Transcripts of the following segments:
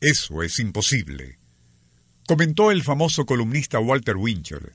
Eso es imposible, comentó el famoso columnista Walter Winchell,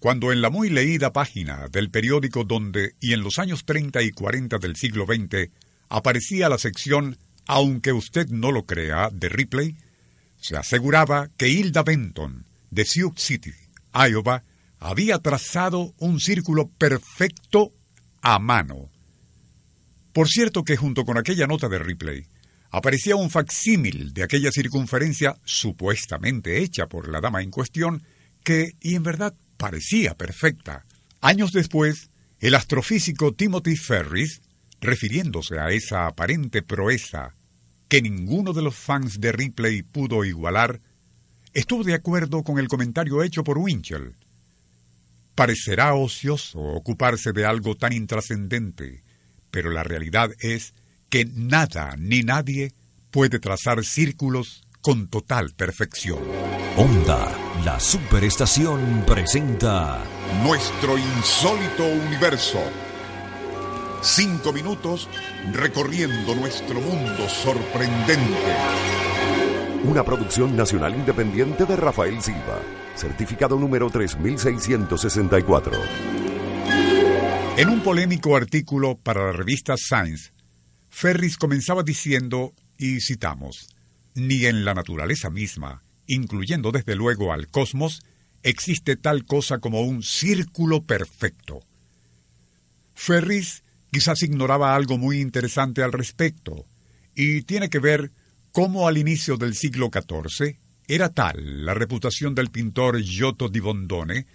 cuando en la muy leída página del periódico donde, y en los años 30 y 40 del siglo XX, aparecía la sección Aunque usted no lo crea, de Ripley, se aseguraba que Hilda Benton, de Sioux City, Iowa, había trazado un círculo perfecto a mano. Por cierto que junto con aquella nota de Ripley, aparecía un facsímil de aquella circunferencia supuestamente hecha por la dama en cuestión, que, y en verdad, parecía perfecta. Años después, el astrofísico Timothy Ferris, refiriéndose a esa aparente proeza que ninguno de los fans de Ripley pudo igualar, estuvo de acuerdo con el comentario hecho por Winchell. Parecerá ocioso ocuparse de algo tan intrascendente, pero la realidad es que nada ni nadie puede trazar círculos con total perfección. Onda, la superestación presenta Nuestro insólito universo. Cinco minutos recorriendo nuestro mundo sorprendente. una producción nacional independiente de Rafael Silva, certificado número 3664. En un polémico artículo para la revista Science, Ferris comenzaba diciendo, y citamos, ni en la naturaleza misma, incluyendo desde luego al cosmos, existe tal cosa como un círculo perfecto. Ferris quizás ignoraba algo muy interesante al respecto, y tiene que ver cómo al inicio del siglo XIV era tal la reputación del pintor Giotto di Bondone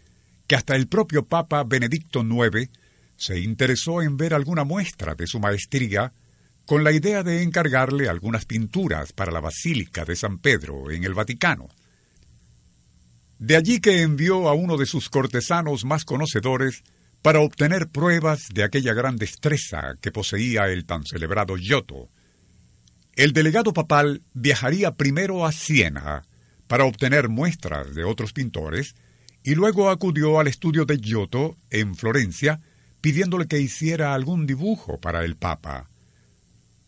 que hasta el propio Papa Benedicto IX se interesó en ver alguna muestra de su maestría con la idea de encargarle algunas pinturas para la Basílica de San Pedro en el Vaticano. De allí que envió a uno de sus cortesanos más conocedores para obtener pruebas de aquella gran destreza que poseía el tan celebrado Giotto. El delegado papal viajaría primero a Siena para obtener muestras de otros pintores y luego acudió al estudio de Giotto en Florencia pidiéndole que hiciera algún dibujo para el Papa.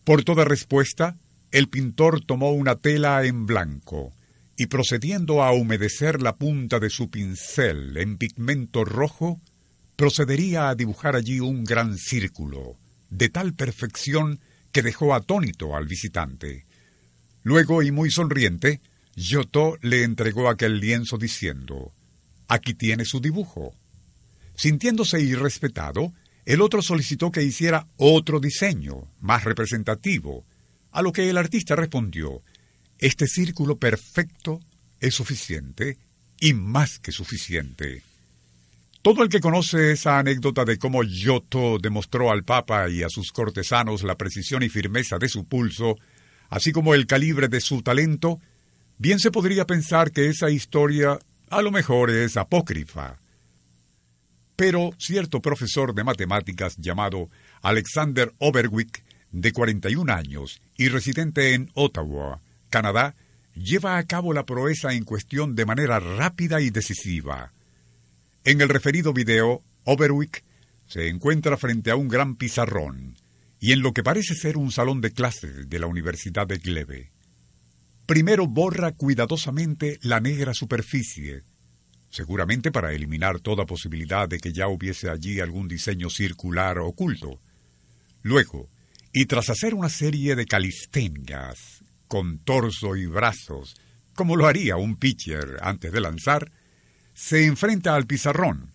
Por toda respuesta, el pintor tomó una tela en blanco y procediendo a humedecer la punta de su pincel en pigmento rojo, procedería a dibujar allí un gran círculo, de tal perfección que dejó atónito al visitante. Luego, y muy sonriente, Giotto le entregó aquel lienzo diciendo, Aquí tiene su dibujo. Sintiéndose irrespetado, el otro solicitó que hiciera otro diseño, más representativo, a lo que el artista respondió, Este círculo perfecto es suficiente y más que suficiente. Todo el que conoce esa anécdota de cómo Giotto demostró al Papa y a sus cortesanos la precisión y firmeza de su pulso, así como el calibre de su talento, bien se podría pensar que esa historia a lo mejor es apócrifa. Pero cierto profesor de matemáticas llamado Alexander Overwick, de 41 años y residente en Ottawa, Canadá, lleva a cabo la proeza en cuestión de manera rápida y decisiva. En el referido video, Overwick se encuentra frente a un gran pizarrón y en lo que parece ser un salón de clases de la Universidad de Glebe. Primero borra cuidadosamente la negra superficie, seguramente para eliminar toda posibilidad de que ya hubiese allí algún diseño circular oculto. Luego, y tras hacer una serie de calistenias, con torso y brazos, como lo haría un pitcher antes de lanzar, se enfrenta al pizarrón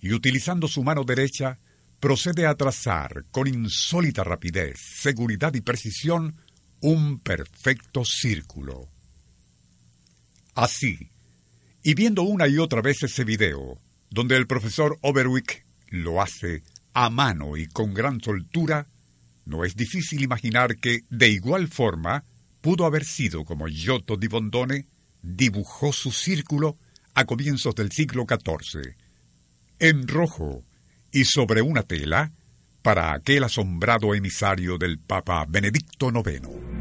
y utilizando su mano derecha procede a trazar con insólita rapidez, seguridad y precisión un perfecto círculo. Así, y viendo una y otra vez ese video, donde el profesor Overwick lo hace a mano y con gran soltura, no es difícil imaginar que, de igual forma, pudo haber sido como Giotto di Bondone dibujó su círculo a comienzos del siglo XIV, en rojo y sobre una tela para aquel asombrado emisario del Papa Benedicto IX.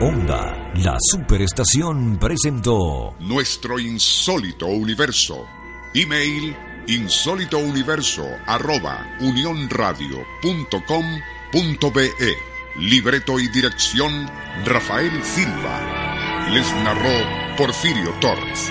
Onda, la superestación presentó Nuestro insólito universo. Email insólitouniverso arroba unionradio.com.be Libreto y dirección Rafael Silva. Les narró Porfirio Torres.